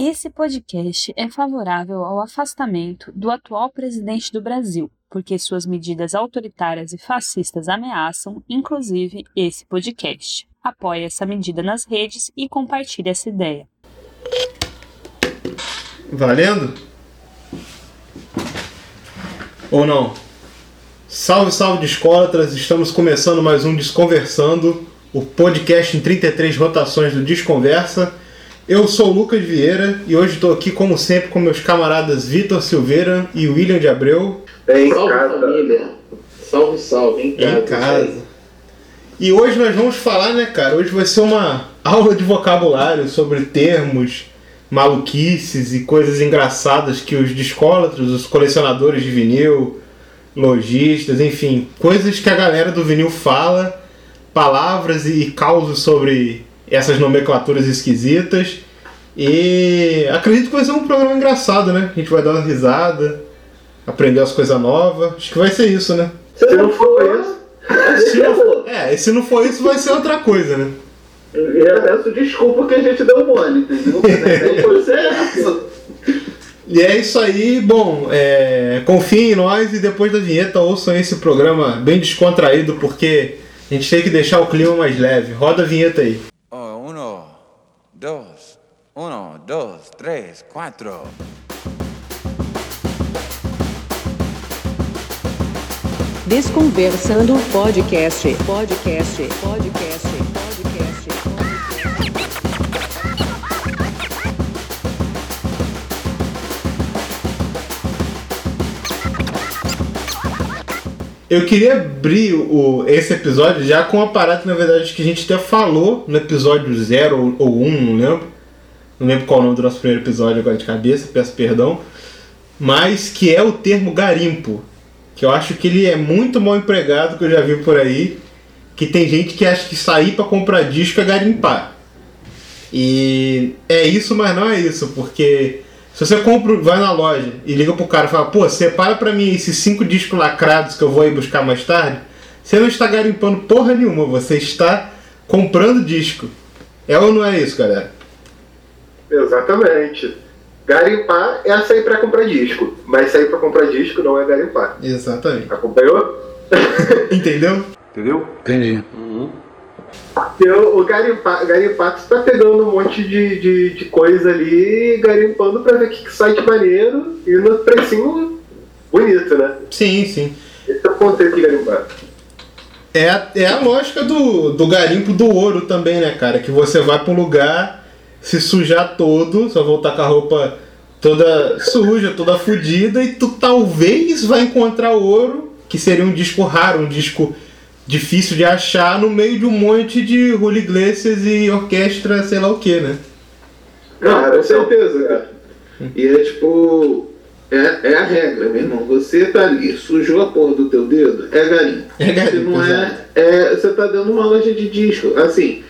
Esse podcast é favorável ao afastamento do atual presidente do Brasil, porque suas medidas autoritárias e fascistas ameaçam, inclusive, esse podcast. Apoie essa medida nas redes e compartilhe essa ideia. Valendo? Ou não? Salve, salve discólatras! Estamos começando mais um Desconversando, o podcast em 33 rotações do Desconversa. Eu sou o Lucas Vieira e hoje estou aqui, como sempre, com meus camaradas Vitor Silveira e William de Abreu. É em salve casa. família. Salve, salve, em casa. Em casa. E hoje nós vamos falar, né, cara? Hoje vai ser uma aula de vocabulário sobre termos, maluquices e coisas engraçadas que os discólatros, os colecionadores de vinil, lojistas, enfim, coisas que a galera do vinil fala, palavras e causos sobre essas nomenclaturas esquisitas. E acredito que vai ser um programa engraçado, né? A gente vai dar uma risada, aprender as coisas novas. Acho que vai ser isso, né? Se não for isso, Se não, é, e se não for isso, vai ser outra coisa, né? eu já peço desculpa que a gente deu mole, entendeu? Não foi certo. E é isso aí, bom, é, confiem em nós e depois da vinheta ouçam esse programa bem descontraído, porque a gente tem que deixar o clima mais leve. Roda a vinheta aí. Oh, uno, dos, uno, dos, tres, cuatro. Desconversando podcast, podcast, podcast, podcast. Eu queria abrir o, esse episódio já com uma parada que, na verdade, que a gente até falou no episódio 0 ou 1, um, não lembro. Não lembro qual o nome do nosso primeiro episódio agora de cabeça, peço perdão. Mas que é o termo garimpo. Que eu acho que ele é muito mal empregado, que eu já vi por aí. Que tem gente que acha que sair para comprar disco é garimpar. E é isso, mas não é isso, porque se você compra, vai na loja e liga pro cara e fala, pô, separa pra mim esses cinco discos lacrados que eu vou ir buscar mais tarde, você não está garimpando porra nenhuma, você está comprando disco. É ou não é isso, galera? Exatamente. Garimpar é sair pra comprar disco, mas sair pra comprar disco não é garimpar. Exatamente. Acompanhou? Entendeu? Entendeu? Entendi. Porque o, o garimpar, garimpar tu tá pegando um monte de, de, de coisa ali, garimpando pra ver o que, que sai de maneiro e no precinho bonito, né? Sim, sim. Esse é o conceito de garimpar. É a, é a lógica do, do garimpo do ouro também, né, cara? Que você vai pra um lugar, se sujar todo, só voltar com a roupa toda suja, toda fodida, e tu talvez vai encontrar ouro, que seria um disco raro, um disco difícil de achar, no meio de um monte de Julio Iglesias e orquestra, sei lá o que, né? Não, com certeza, cara. E é tipo. É, é a regra, meu irmão. Você tá ali, sujou a porra do teu dedo, é garimpo. É garimpo, Se não é, é. Você tá dando uma loja de disco. Assim,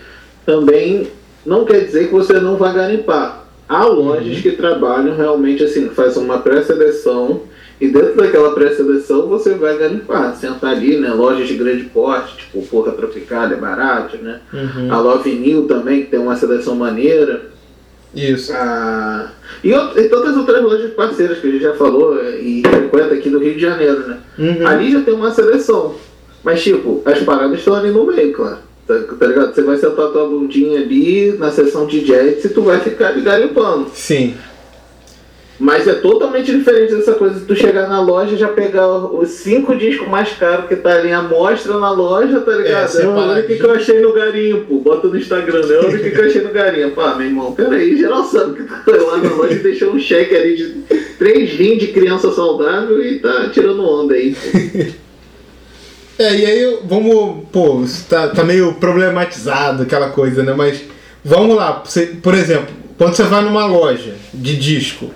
também não quer dizer que você não vai garimpar. Há lojas Uhum. que trabalham realmente assim, fazem uma pré-seleção. E dentro daquela pré-seleção você vai garimpar. Sentar ali, né? Lojas de grande porte, tipo Porra Tropical, é barato, né? Uhum. A Love New também, que tem uma seleção maneira. Isso. Ah, e, e tantas outras lojas parceiras que a gente já falou eh, e frequenta aqui do Rio de Janeiro, né? Uhum. Ali já tem uma seleção. Mas, tipo, as paradas estão ali no meio, claro. Tá, tá ligado? Você vai sentar tua bundinha ali na sessão de jazz e tu vai ficar ali garimpando. Sim. Mas é totalmente diferente dessa coisa de tu chegar na loja e já pegar os cinco discos mais caros que tá ali à mostra na loja, tá ligado? É, olha o que, que eu achei no garimpo. Bota no Instagram? Olha o que, que eu achei no garimpo. Ah, meu irmão, peraí, geral sabe que tu foi lá na loja e deixou um cheque ali de três rins de criança saudável e tá tirando onda aí. É, e aí vamos. Pô, isso tá, tá meio problematizado aquela coisa, né? Mas vamos lá. Você, por exemplo, quando você vai numa loja de disco,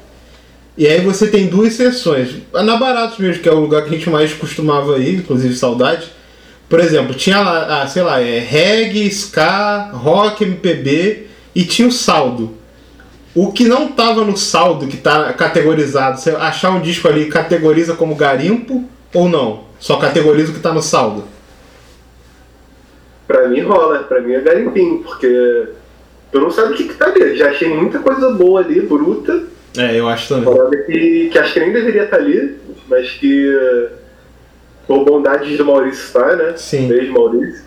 e aí você tem duas seções. Na Baratos mesmo, que é o lugar que a gente mais costumava ir, inclusive saudade. Por exemplo, tinha lá, ah, sei lá, é reggae, ska, rock, MPB e tinha o saldo. O que não tava no saldo, que tá categorizado, você achar um disco ali categoriza como garimpo ou não? Só categoriza o que tá no saldo. Pra mim rola, pra mim é garimpinho, porque tu não sabe o que, que tá ali. Já achei muita coisa boa ali, bruta. É, eu acho também. Parada que, que acho que nem deveria estar ali, mas que por bondade do Maurício tá, né? Sim. Beijo, Maurício.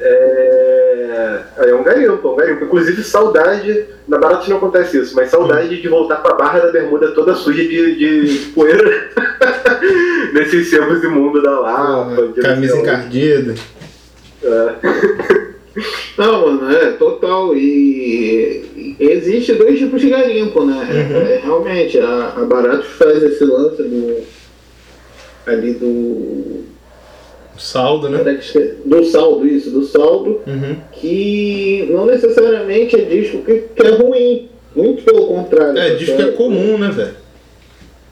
é, é um garimpo, é um garimpo. Inclusive, saudade. Na Barata não acontece isso, mas saudade de voltar com a barra da bermuda toda suja de, de poeira nesses sebos imundos da Lapa. De camisa encardida. É. Não, mano, é total. E, e existe dois tipos de garimpo, né? É, realmente, a, a Baratos faz esse lance do. ali do. Saldo, né? Do saldo, isso, do saldo, Uhum. que não necessariamente é disco que, que é ruim. Muito pelo contrário. É, que é comum, né, velho?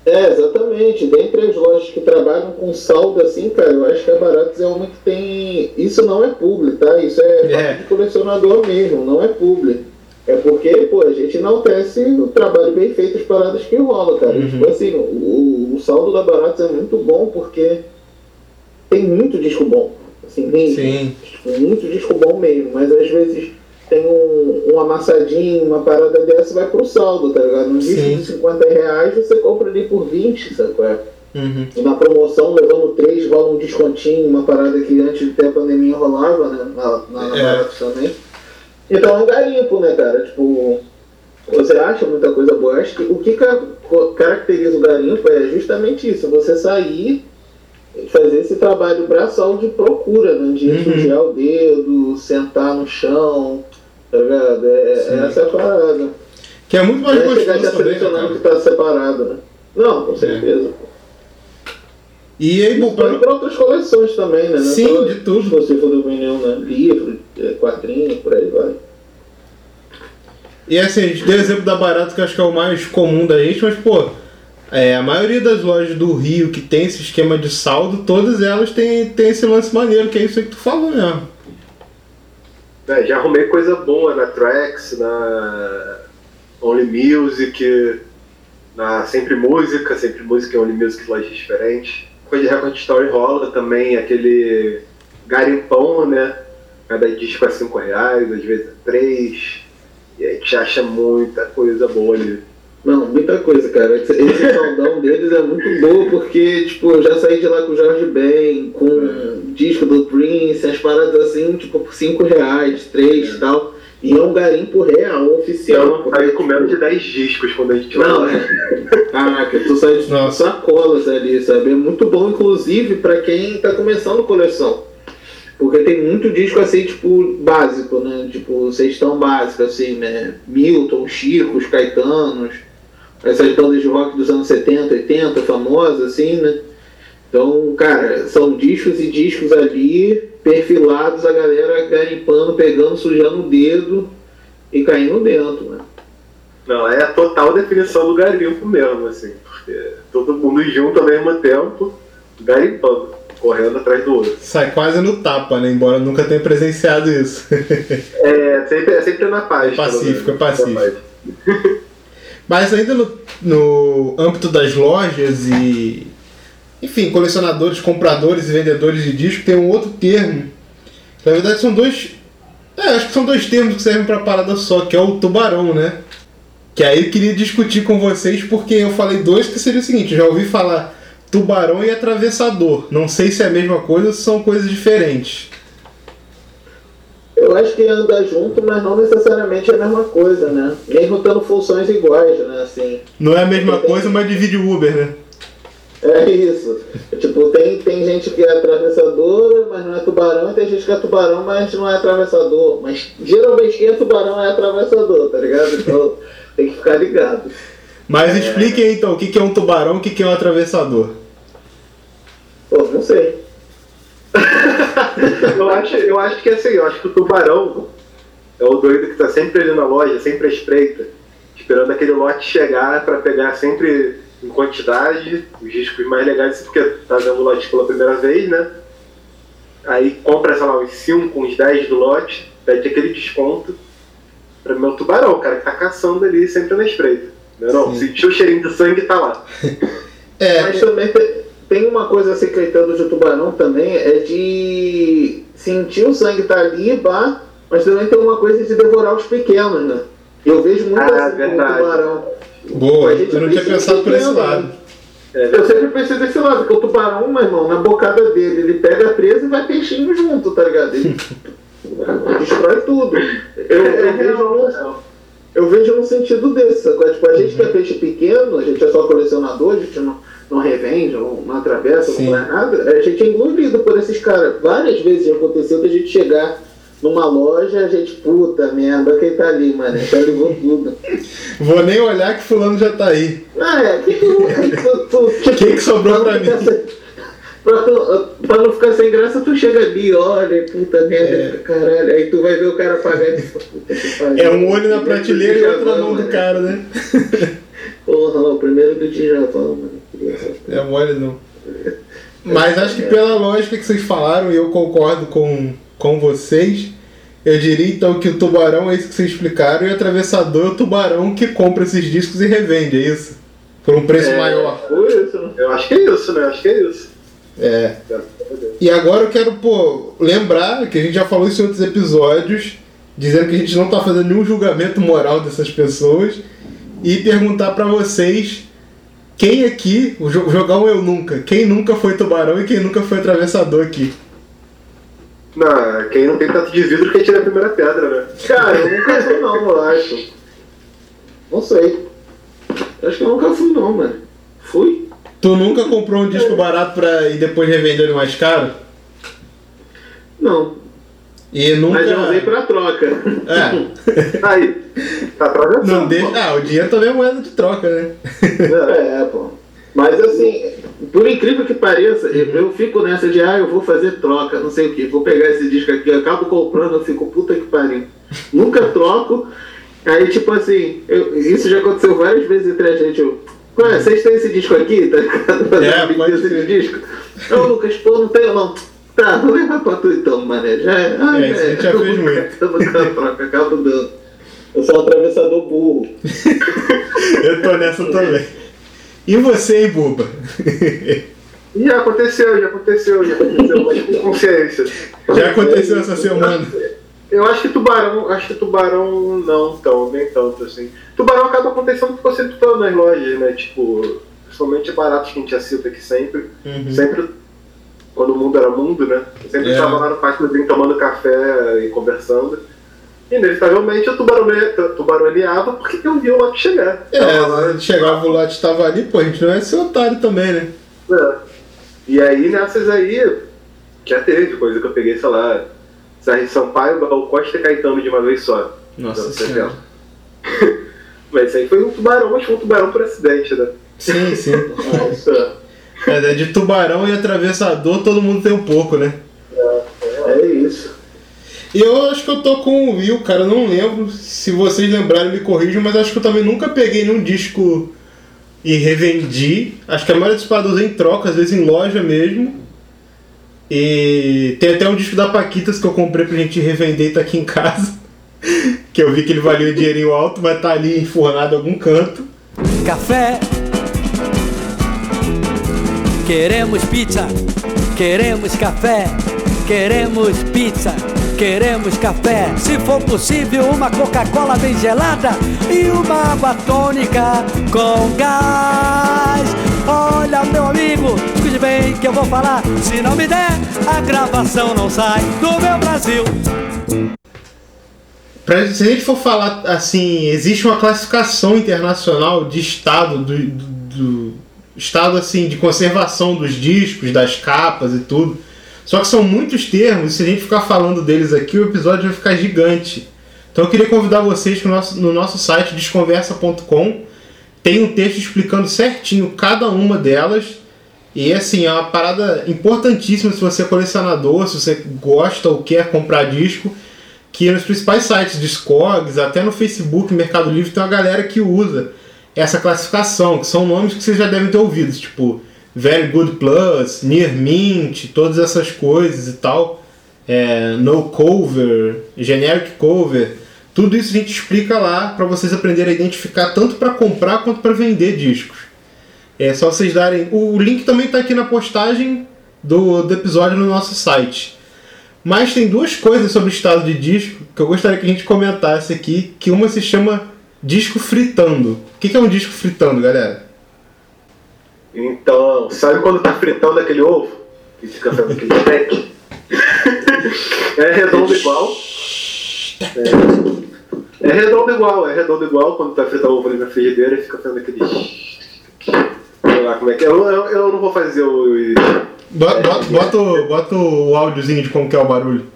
É, exatamente. Dentre as lojas que trabalham com saldo assim, cara, eu acho que a Baratos é uma que tem. Isso não é publi, tá? Isso é, É. de colecionador mesmo, não é publi. É porque, pô, a gente enaltece o trabalho bem feito, as paradas que rola, cara. Uhum. Tipo assim, o, o saldo da Baratos é muito bom porque tem muito disco bom. Assim, mesmo. Sim. Muito disco bom mesmo, mas às vezes tem um, um amassadinho, uma parada dessa, vai pro saldo, tá ligado? Um disco Sim. de 50 reais você compra ali por 20, sabe qual é? Uhum. E na promoção, levando três, rola um descontinho, uma parada que antes de ter a pandemia rolava, né? Na, na, na É. Também. Então é um garimpo, né, cara? Tipo, você acha muita coisa boa. Acho que o que ca- caracteriza o garimpo é justamente isso, você sair fazer esse trabalho braçal de procura, né? De Uhum. sujar o dedo, sentar no chão, tá ligado? É, Sim. é essa a parada. Que é muito mais é chegar gostoso já também, né, que tá separado, né? Não, com certeza. E aí, bom, para outras coleções também, né? É Sim, só de tudo. Exclusivo do vinil, né? Livro, quadrinho, por aí vai. E assim, a gente deu exemplo da Barata, que eu acho que é o mais comum da gente, mas, pô, é, a maioria das lojas do Rio que tem esse esquema de saldo, todas elas têm, têm esse lance maneiro, que é isso aí que tu falou mesmo. É, já arrumei coisa boa na Trax, na Only Music, na Sempre Música, Sempre Música e Only Music lojas diferentes. Coisa de Record Story rola também, aquele garimpão, né? Cada disco é 5 reais, às vezes é 3. E a gente acha muita coisa boa ali. Não, muita coisa, cara. Esse, saldão deles é muito bom porque, tipo, eu já saí de lá com o Jorge Ben, com um disco do Prince, as paradas assim, tipo, por 5 reais, 3 e tal. E é um garimpo real, oficial. Então, porque, aí com menos de tipo, 10 discos quando a gente Não, vai lá. é. Caraca, tu sai de Nossa. sacolas ali, sabe? É muito bom, inclusive, pra quem tá começando coleção. Porque tem muito disco assim, tipo, básico, né? Tipo, sextão básica, assim, né? Milton, Chico, os Caetanos, essas bandas de rock dos anos 70, 80, famosas, assim, né? Então, cara, são discos e discos ali, perfilados, a galera garimpando, pegando, sujando o dedo e caindo dentro, né? Não, é a total definição do garimpo mesmo, assim. Porque todo mundo junto ao mesmo tempo, garimpando, correndo atrás do outro. Sai quase no tapa, né? Embora eu nunca tenha presenciado isso. É sempre, é sempre na paz. É pacífico, é pacífico. Mas ainda no, no âmbito das lojas e. Enfim, colecionadores, compradores e vendedores de disco, tem um outro termo. Na verdade, são dois. É, acho que são dois termos que servem pra parada só, que é o tubarão, né? Que aí eu queria discutir com vocês, porque eu falei dois que seria o seguinte: já ouvi falar tubarão e atravessador. Não sei se é a mesma coisa ou se são coisas diferentes. Eu acho que anda junto, mas não necessariamente é a mesma coisa, né? Mesmo tendo funções iguais, né? Assim, Não é a mesma coisa, mas divide o Uber, né? é isso. Tipo, tem, tem gente que é atravessadora, mas não é tubarão, e tem gente que é tubarão, mas não é atravessador. Mas geralmente quem é tubarão é atravessador, tá ligado? Então tem que ficar ligado. Mas expliquem aí, então o que é um tubarão e o que é um atravessador. Pô, não sei. Eu, acho, eu acho que é assim, eu acho que o tubarão é o doido que tá sempre ali na loja, sempre à espreita, esperando aquele lote chegar pra pegar sempre em quantidade os discos mais legais, porque tá vendo o lote pela primeira vez, né? Aí compra, sei lá, uns 5, uns 10 do lote, pede aquele desconto. Pra mim é o tubarão, o cara que tá caçando ali sempre na espreita. Não, não, Sim. sentiu o cheirinho de sangue tá lá. É, Mas também tem, uma coisa secretando de tubarão também, é de sentir o sangue tá ali, pá, mas também tem uma coisa de devorar os pequenos, né? Eu vejo muito Ah, assim com o verdade. tubarão. Boa, A gente eu não tinha pensado por esse pequeno, lado. né? Eu sempre pensei desse lado, que o tubarão, meu irmão, na bocada dele, ele pega a presa e vai peixinho junto, tá ligado? Ele destrói tudo. Eu, eu vejo no, eu vejo sentido desse, sacou? Tipo, a gente que é peixe pequeno, a gente é só colecionador, a gente não, não revende, não, não atravessa, Sim. não faz nada, a gente é engolido por esses caras. Várias vezes já aconteceu da gente chegar numa loja, a gente, puta merda, quem tá ali, mano, já levou tudo. Vou nem olhar que fulano já tá aí. Ah, é, que tu, tu, tu, Quem que sobrou pra mim? Pra, tu, pra não ficar sem graça, tu chega ali, olha, puta merda, É. caralho. Aí tu vai ver o cara pagar puta que. É um olho na prateleira e outro na mão do cara, né? Porra, o primeiro do Djavão, mano. É mole não. Mas acho que pela lógica que vocês falaram, e eu concordo com, com vocês, eu diria então que o tubarão é isso que vocês explicaram, e o atravessador é o tubarão que compra esses discos e revende, é isso? Por um preço É. maior. Foi isso, né? Eu acho que é isso, né? Acho que é isso. É. E agora eu quero, pô, lembrar que a gente já falou isso em outros episódios, dizendo que a gente não tá fazendo nenhum julgamento moral dessas pessoas, e perguntar pra vocês quem aqui, jogar um eu nunca, quem nunca foi tubarão e quem nunca foi atravessador aqui. Não, quem não tem tanto de vidro que tira a primeira pedra, né? Cara, eu nunca fui não, eu acho. Não sei. Acho que eu nunca fui não, mano. Fui? Tu nunca comprou um disco barato pra e depois revender ele mais caro? Não. E nunca. Mas eu usei pra troca. É. Aí, tá atravessando. Não deixa. Ah, o dinheiro também é moeda de troca, né? É, pô. Mas assim, por incrível que pareça, eu, eu fico nessa de, ah, eu vou fazer troca, não sei o que, vou pegar esse disco aqui, acabo comprando, eu fico, puta que pariu. Nunca troco. Aí, tipo assim, eu- isso já aconteceu várias vezes entre a gente. Eu, Ué, vocês têm esse disco aqui? Tá ligado? É, de disco? Não, Lucas, pô, não tenho não. Tá, vou levar pra tu então, mané. Já, é. ah, É, isso a gente já fez muito. Eu nunca troco, acabo dando. Eu sou um atravessador burro. Eu tô nessa também. E você, hein, Buba? Já aconteceu, já aconteceu, já aconteceu, mas com consciência. Já aconteceu essa semana. Eu acho que tubarão, acho que tubarão não tão, nem tanto assim. Tubarão acaba acontecendo porque você tá nas lojas, né? Tipo, principalmente baratos que a gente já cita aqui sempre. Uhum. Sempre, quando o mundo era mundo, né? Eu sempre É. estava lá no pátiozinho tomando café e conversando. Inevitavelmente o tubarão, tubarõeava porque eu vi o lote chegar. É, chegava o lote tava ali, pô, a gente não é ser otário também, né? É. E aí nessas aí, já teve coisa que eu peguei, sei lá, Sarri Sampaio, Gal Costa e Caetano de uma vez só. Nossa Então, senhora. Mas isso aí foi um tubarão, mas foi um tubarão por acidente, né? Sim, sim. Nossa, É, de tubarão e atravessador todo mundo tem um pouco, né? é isso. E eu acho que eu tô com o Will, cara, eu não lembro. Se vocês lembrarem, me corrijam, mas acho que eu também nunca peguei nenhum disco e revendi. Acho que a maioria dos usei em troca, às vezes em loja mesmo. E tem até um disco da Paquitas que eu comprei pra gente revender e tá aqui em casa. que eu vi que ele valia um dinheirinho alto, mas tá ali enfornado em algum canto. Café. Queremos pizza. Queremos café. Queremos pizza. Queremos café. Se for possível, uma Coca-Cola bem gelada e uma água tônica com gás. Olha, meu amigo, escute bem que eu vou falar. Se não me der, a gravação não sai do meu Brasil. Se a gente for falar assim, existe uma classificação internacional de estado do, do- do- estado assim de conservação dos discos, das capas e tudo. Só que são muitos termos, e se a gente ficar falando deles aqui, o episódio vai ficar gigante. Então eu queria convidar vocês que no nosso, no nosso site desconversa.com tem um texto explicando certinho cada uma delas. E assim, é uma parada importantíssima se você é colecionador, se você gosta ou quer comprar disco que nos principais sites Discogs, até no Facebook, Mercado Livre, tem uma galera que usa essa classificação, que são nomes que vocês já devem ter ouvido, tipo Very Good Plus, Near Mint, todas essas coisas e tal, é, No Cover, Generic Cover, tudo isso a gente explica lá para vocês aprenderem a identificar tanto para comprar quanto para vender discos. É só vocês darem. O link também está aqui na postagem do, do episódio no nosso site. Mas tem duas coisas sobre o estado de disco que eu gostaria que a gente comentasse aqui, que uma se chama disco fritando. O que que é um disco fritando, galera? Então, sabe quando tá fritando aquele ovo? E fica fazendo aquele stack? é redondo igual. É, é redondo igual, é redondo igual quando tá fritando ovo ali na frigideira e fica fazendo aquele. Sei lá como é que é. Eu, eu, eu não vou fazer o. Bota, bota, bota, o- bota o áudiozinho de como que é o barulho.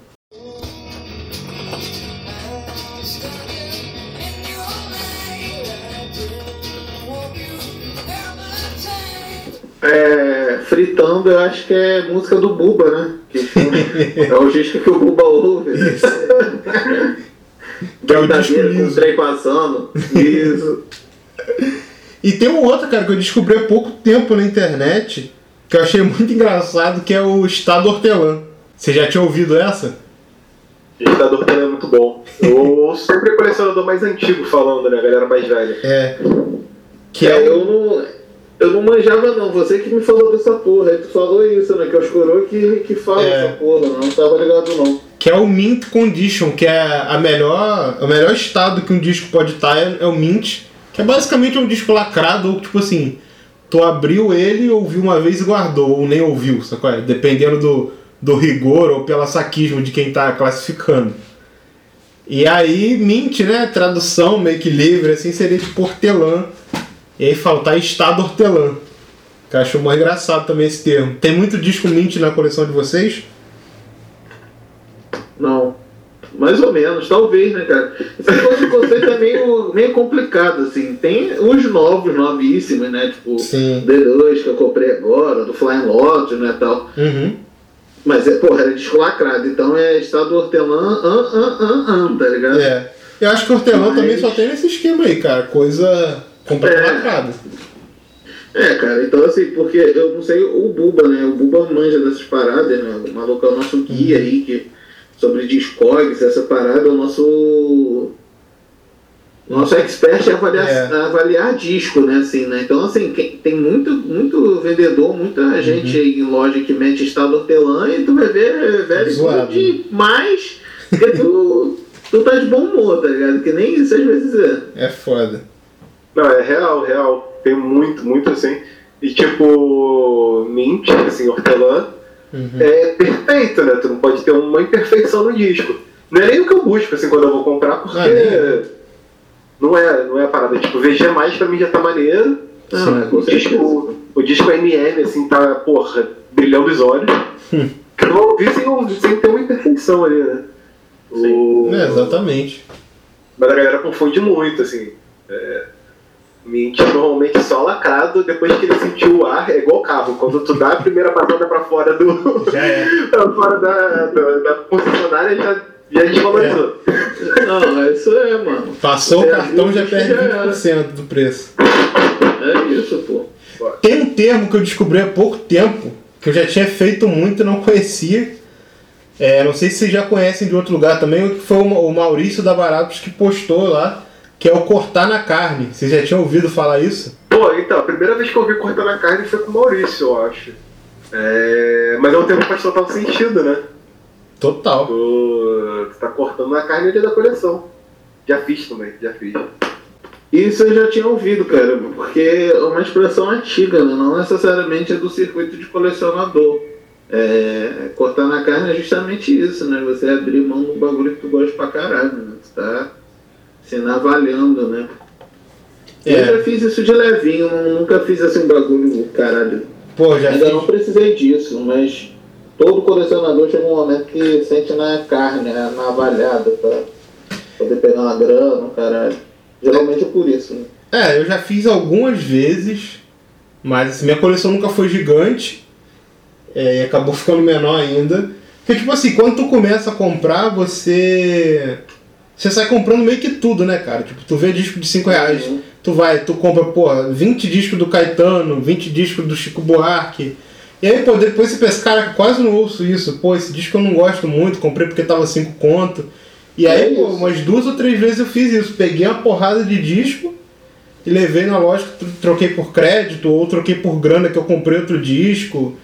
É, fritando, eu acho que é música do Buba, né? Que é o disco que o Buba ouve. Né? Que é o disco com trem passando. Isso. E tem um outro, cara, que eu descobri há pouco tempo na internet, que eu achei muito engraçado, que é o Estado Hortelã. Você já tinha ouvido essa? Ditador também é muito bom. Eu sempre o colecionador mais antigo falando, né? A galera mais velha. É. Que É, é eu não. Eu não manjava não, você que me falou dessa porra, aí tu falou isso, né? Que é os coroa que, que fala É. essa porra, não tava ligado não. Que é o Mint Condition, que é a melhor, o melhor estado que um disco pode estar é, é o Mint, que é basicamente um disco lacrado, ou tipo assim, tu abriu ele, ouviu uma vez e guardou, ou nem ouviu, sacou? É? Dependendo do, do rigor ou pela saquismo de quem tá classificando. E aí, Mint, né, tradução meio que livre, assim, seria tipo hortelã. E aí fala, tá estado hortelã. Que eu acho mais engraçado também esse termo. Tem muito disco Mint na coleção de vocês? Não. Mais ou menos, talvez, né, cara? Esse conceito é meio, meio complicado, assim. Tem os novos, novíssimos, né? Tipo, Sim. D2 que eu comprei agora, do Flying Lotus, né, tal. Uhum. Mas, é, porra, era disco lacrado, então é estado hortelã, an, an, an, an, tá ligado? É. Eu acho que hortelã Mas- também só tem nesse esquema aí, cara. Coisa completa É. lacrada. É, cara, então assim, porque eu não sei o Buba, né? O Buba manja dessas paradas, né? O maluco é o nosso guia aí, que, sobre Discogs, essa parada, é o nosso. Nosso expert em avaliar, É. avaliar disco, né? Assim, né? Então, assim, tem muito, muito vendedor, muita gente aí em loja que mete estado hortelã e tu vai ver velho Zoado. de mais porque tu, tu tá de bom humor, tá ligado? Que nem isso às vezes é. É foda. Não, é real, real. Tem muito, muito assim. E tipo, mint, assim, hortelã, Uhum. é perfeito, né? Tu não pode ter uma imperfeição no disco. Não é nem o que eu busco, assim, quando eu vou comprar, porque Ah, nem. não, é, não é a parada. Tipo, VG mais pra mim já tá maneiro. É com O disco, o disco MM, assim, tá, porra, brilhando os olhos. Que eu não ouvi sem, ouvir- sem ter uma imperfeição ali, né? O- É, exatamente. Mas a galera confunde muito, assim. É, mint normalmente só lacrado, depois que ele sentiu o ar, é igual carro. Quando tu dá a primeira passada pra fora do. Já é. pra fora da, da, da concessionária, já, já desvalorizou. Não, isso é, mano. Passou Você o cartão, já perde já era. 20% do preço. É isso, pô. Tem um termo que eu descobri há pouco tempo, que eu já tinha feito muito e não conhecia. É, não sei se vocês já conhecem de outro lugar também, que foi o Maurício da Baratos que postou lá, que é o cortar na carne. Vocês já tinham ouvido falar isso? Pô, então, a primeira vez que eu ouvi cortando a carne foi com o Maurício, eu acho. É, mas é um termo que faz total sentido, né? Total. Tu, tu tá cortando a carne ali da coleção. Já fiz também, já fiz. Isso eu já tinha ouvido, cara, porque é uma expressão antiga, né? não necessariamente é do circuito de colecionador. É, cortar na carne é justamente isso, né? Você abrir mão do bagulho que tu gosta pra caralho, né? Você tá se navalhando, né? Eu É. já fiz isso de levinho, nu- nunca fiz assim um bagulho, caralho. Pô, já Ainda fiz. não precisei disso, mas todo colecionador chega um momento que sente na carne, né? na navalhada, pra poder pegar uma grana, caralho. Geralmente é por isso, né? É, eu já fiz algumas vezes, mas assim, minha coleção nunca foi gigante é, e acabou ficando menor ainda. Porque, tipo assim, quando tu começa a comprar, você. Você sai comprando meio que tudo, né, cara? Tipo, tu vê disco de 5 reais, Uhum. tu vai, tu compra, porra, 20 discos do Caetano, 20 discos do Chico Buarque. E aí, pô, depois você pensa, cara, quase não ouço isso. Pô, esse disco eu não gosto muito, comprei porque tava 5 conto. E aí, É pô, umas duas ou três vezes eu fiz isso. Peguei uma porrada de disco e levei na loja, tro- troquei por crédito ou troquei por grana que eu comprei outro disco.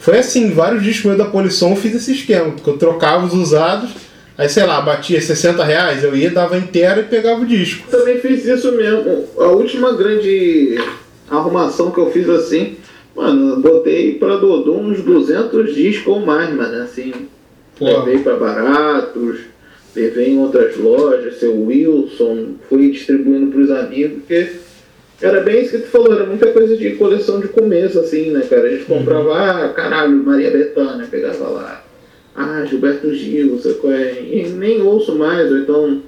Foi assim, vários discos meus da Polisson eu fiz esse esquema, porque eu trocava os usados, aí sei lá, batia 60 reais, eu ia, dava inteiro e pegava o disco. Também fiz isso mesmo. A última grande arrumação que eu fiz assim, mano, botei pra Dodô uns 200 discos ou mais, mano, assim. Pô. Levei pra baratos, levei em outras lojas, seu Wilson, fui distribuindo pros amigos, porque era bem isso que tu falou, era muita coisa de coleção de começo, assim, né, cara? A gente comprava, ah, caralho, Maria Bethânia, pegava lá. Ah, Gilberto Gil, sei qual é. E nem ouço mais, ou então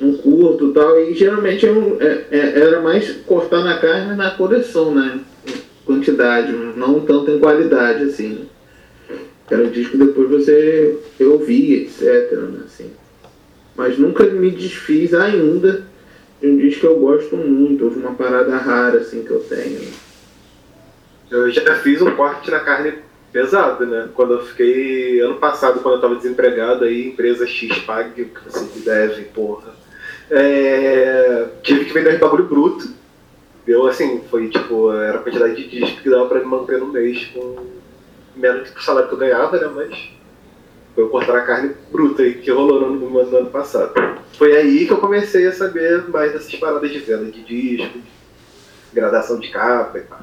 não curto e tal. E geralmente eu- é- é- era mais cortar na carne na coleção, né? Quantidade, não tanto em qualidade, assim. Era um disco depois você ouvia, etc, né? Assim. Mas nunca me desfiz ainda de um disco que eu gosto muito, de uma parada rara, assim, que eu tenho. Eu já fiz um corte na carne pesado, né? Quando eu fiquei. Ano passado, quando eu tava desempregado, aí, empresa X pague o que você me deve, porra. É, tive que vender bagulho bruto. Deu assim, foi tipo, era a quantidade de disco que dava pra me manter no mês com menos que o salário que eu ganhava, né? Mas foi eu cortar a carne bruta aí que rolou no, no, no ano passado. Foi aí que eu comecei a saber mais dessas paradas de venda de disco, de gradação de capa e tal.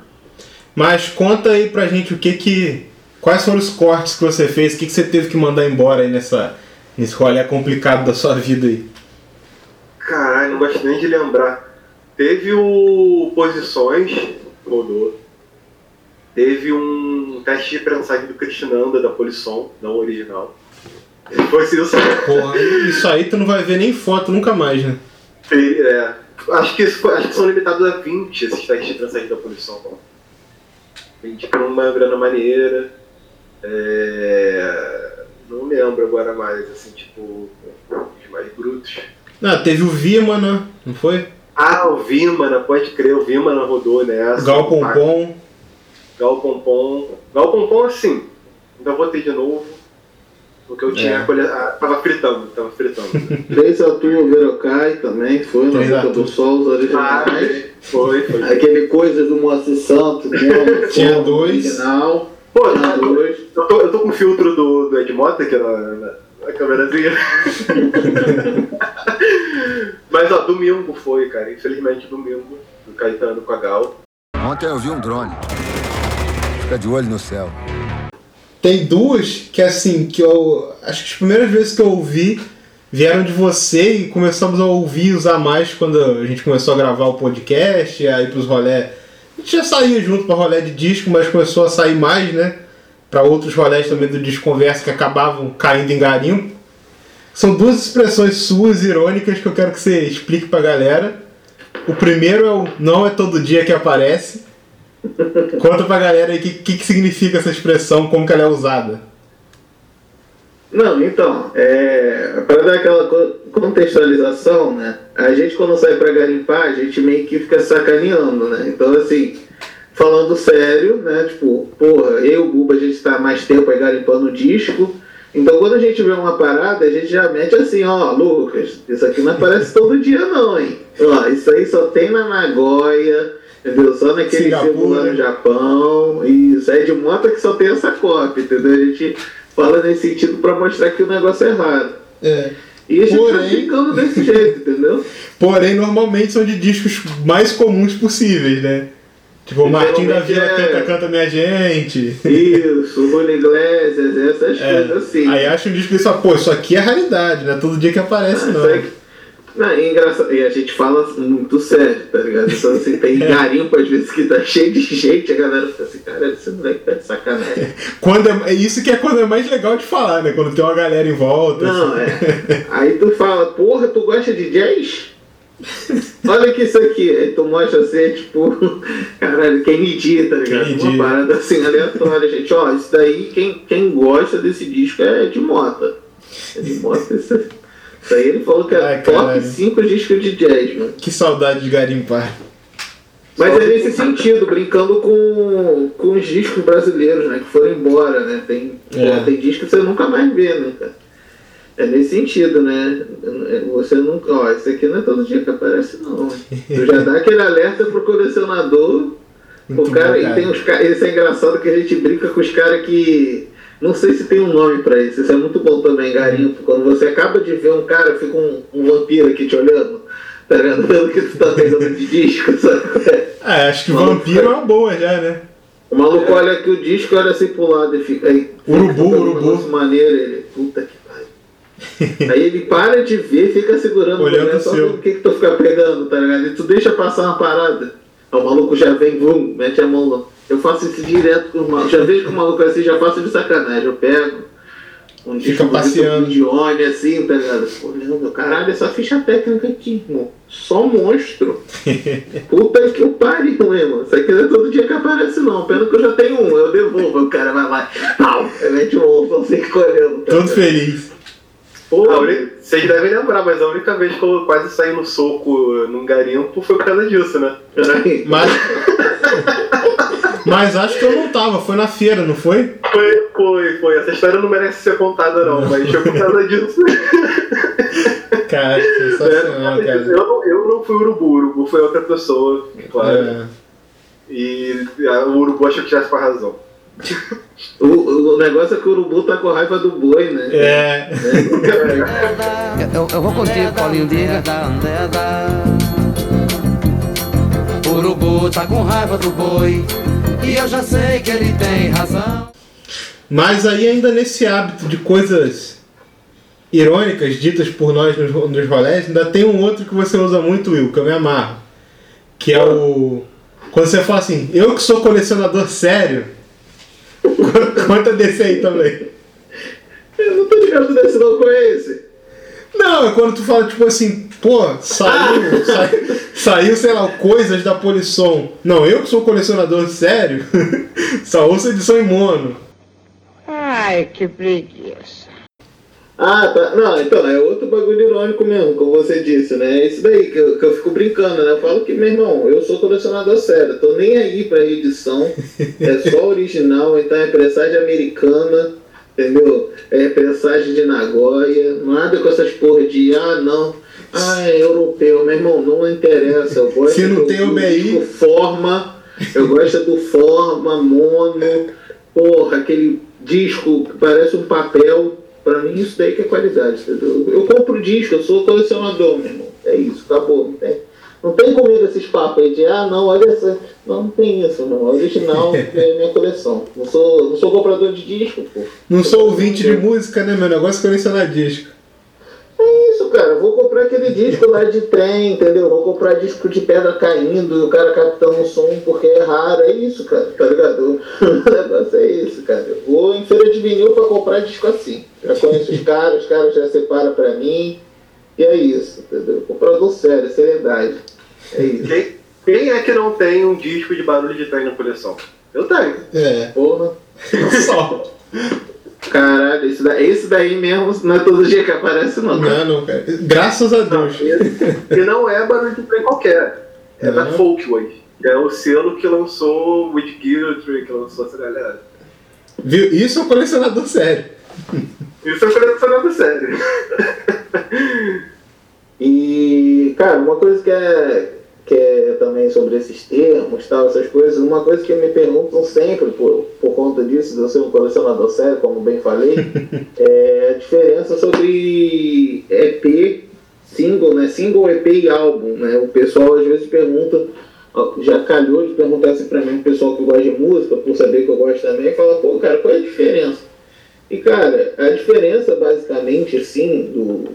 Mas conta aí pra gente o que que. Quais foram os cortes que você fez, o que, que você teve que mandar embora aí nessa, nesse rolê complicado da sua vida aí. Caralho, não gosto nem de lembrar. Teve o Posições, rodou. Teve um teste de prensagem do Krishnanda da Polisson, não original. Fosse isso, Porra, isso aí tu não vai ver nem foto nunca mais, né? é, acho, que isso acho que são limitados a 20 esses testes de prensagem da Polisson. 20 por uma grana maneira. É, não lembro agora mais, assim, tipo, os mais brutos. Não, teve o Vimana, não foi? Ah, o Vimana, pode crer, o Vimana rodou nessa. Gal Pompom. Gal Pompom. Gal Pompom, assim, ainda botei de novo. Porque eu tinha É. a colhe... ah, tava fritando, tava fritando. Três Arthur Verocai também, foi na Três Boca do Sol, os ah, originais. foi, foi. Aquele Coisas do Moacir Santos, né? Tinha dois. Original, Pô, tinha dois. Eu tô, eu tô com o filtro do, do Ed Mota aqui na, na, na câmerazinha. Mas ó, domingo foi, cara. Infelizmente domingo, do Caetano com a Gal. Ontem eu vi um drone. Fica de olho no céu. Tem duas que assim, que eu. Acho que as primeiras vezes que eu ouvi vieram de você e começamos a ouvir e usar mais quando a gente começou a gravar o podcast, aí pros rolé. A gente já saía junto pra rolé de disco, mas começou a sair mais, né? Pra outros rolés também do disco conversa que acabavam caindo em garimpo. São duas expressões suas irônicas que eu quero que você explique pra galera. O primeiro é o não é todo dia que aparece. Conta pra galera aí o que, que, que significa essa expressão, como que ela é usada. Não, então, é, para dar aquela co- contextualização, né? A gente quando sai pra garimpar, a gente meio que fica sacaneando, né? Então, assim, falando sério, né? Tipo, porra, eu e o Buba, a gente tá mais tempo aí garimpando disco. Então, quando a gente vê uma parada, a gente já mete assim, ó, Lucas, isso aqui não aparece todo dia não, hein? Ó, isso aí só tem na Nagoya, entendeu? Só naquele Singapura. símbolo lá no Japão. E isso é de moto que só tem essa cópia, entendeu? A gente fala nesse sentido pra mostrar que o negócio é raro. É. E a gente tá Porém- ficando desse jeito, entendeu? Porém, normalmente são de discos mais comuns possíveis, né? Tipo, o Martim da Vila é- canta, canta minha gente. Isso, Julio Iglesias, essas É, coisas assim. Aí acha um disco e fala, pô, isso aqui é raridade, não é todo dia que aparece, não. Isso aí que- Não, e, engraçado, e a gente fala muito sério, tá ligado? Então, assim, tem garimpo às vezes que tá cheio de gente, a galera fica assim, cara, esse moleque tá de sacanagem. Quando é, é isso que é quando é mais legal de falar, né? Quando tem uma galera em volta. Não, assim. é. Aí tu fala, porra, tu gosta de jazz? Olha que isso aqui. Tu mostra assim, tipo, caralho, Kennedy, tá ligado? Kennedy. Uma parada assim aleatória, gente. Ó, isso daí, quem, quem gosta desse disco é de Mota. É de Mota, isso, isso aí ele falou que é Ai, top caralho. 5 discos de jazz, mano. Que saudade de garimpar. Mas é nesse sentido, brincando com, com os discos brasileiros, né? Que foram embora, né? Tem, É. pô, tem disco que você nunca mais vê, né, cara? É nesse sentido, né? Você nunca. Ó, esse aqui não é todo dia que aparece, não. Tu já dá aquele alerta pro colecionador Muito o cara, bom, e cara. tem uns caras. Isso é engraçado que a gente brinca com os caras que. Não sei se tem um nome pra isso, isso é muito bom também, garimpo. Quando você acaba de ver um cara, fica um, um vampiro aqui te olhando, tá? Vendo que tu tá pegando de disco, sabe? É, acho que Maluco, vampiro é uma boa já, né? O maluco olha aqui o disco, olha assim pro lado e fica. Aí, Urubu, fica urubu. maneiro, ele. Puta que. Aí ele para de ver, fica segurando Olhando o boné, o só o que, que tu fica pegando, tá ligado? E tu deixa passar uma parada. Aí o maluco já vem, vum, mete a mão lá. Eu faço isso direto com o maluco. Já vejo que o maluco é assim, já faço de sacanagem. Eu pego um disco passeando. de Ione, assim, tá ligado? Olhando, caralho, essa ficha técnica aqui, irmão. Só monstro. Puta que o pariu, irmão. Isso aqui não é todo dia que aparece, não. Pena que eu já tenho um, eu devolvo. O cara vai lá, pau, mete um ovo, assim, colhendo. tá Todo ligado? feliz. Pô, A Vocês devem lembrar, mas a única vez que eu quase saí no soco num garimpo foi por causa disso, né? Mas. Mas acho que eu não tava, foi na feira, não foi? Foi, foi, foi. Essa história não merece ser contada, não, mas foi por causa disso. Cara, sensacional, eu, cara. não, eu não fui urubu, o urubu foi outra pessoa, claro. É. E ah, o urubu achou que tivesse com a razão. O, o negócio é que o urubu tá com raiva do boi, né? É. Eu, eu vou contigo, Paulinho, diga. O urubu tá com raiva do boi. E eu já sei que ele tem razão. Mas aí ainda nesse hábito de coisas irônicas ditas por nós nos, nos rolés, ainda tem um outro que você usa muito, Will, que eu me amarro. Que é o. Quando você fala assim, eu que sou colecionador sério. Conta desse aí também. Eu não tô ligado desse não com esse. Não, é quando tu fala tipo assim, pô, saiu, sai- saiu, sei lá, coisas da Polisson. Não, eu que sou colecionador sério, só ouço edição em mono. Ai, que preguiça. Ah, tá. Não, então, é outro bagulho irônico mesmo, como você disse, né? É isso daí que eu, que eu fico brincando, né? Eu falo que, meu irmão, eu sou colecionador sério, tô nem aí pra reedição, é só original, então é pressagem americana, entendeu? É pressagem de Nagoya, nada com essas porra de, ah, não, ah, é europeu, meu irmão, não interessa, eu gosto Se não do- tem do OBI. disco forma, eu gosto do forma, mono, porra, aquele disco que parece um papel, pra mim isso daí que é qualidade, entendeu? Eu compro disco, eu sou colecionador, meu irmão. É isso, acabou, não tem. Não tem comigo esses papos aí de, ah, não, olha essa. Não, não tem isso, não. É original é minha coleção. Não sou, não sou comprador de disco, pô. Não sou ouvinte de música, né? Meu negócio é colecionar disco. Isso, cara. Eu vou comprar aquele disco lá de trem, entendeu? Vou comprar disco de pedra caindo e o cara captando o som porque é raro. É isso, cara. Tá ligado? O negócio é isso, cara. Eu vou em feira de vinil pra comprar disco assim. Já conheço os caras, os caras já separam pra mim. E é isso, entendeu? Comprador sério, seriedade. É isso. Quem, quem é que não tem um disco de barulho de trem na coleção? Eu tenho. É, Porra. só. Caralho, esse daí, esse daí mesmo não é todo dia que aparece, não. Não, não, cara. Graças a Deus. E não é barulho de trem qualquer. É da que É o selo que lançou o With Guilty, que lançou essa galera. Viu? Isso é um colecionador sério. Isso é colecionador sério. E, cara, uma coisa que é, que é também sobre esses termos, tal, essas coisas, uma coisa que me perguntam sempre, por, por conta disso, de eu ser um colecionador sério, como bem falei, é a diferença sobre EP, single, né? Single, EP e álbum, né? O pessoal às vezes pergunta, já calhou de perguntar assim pra mim, o pessoal que gosta de música, por saber que eu gosto também, fala, pô, cara, qual é a diferença? E, cara, a diferença, basicamente, assim, do,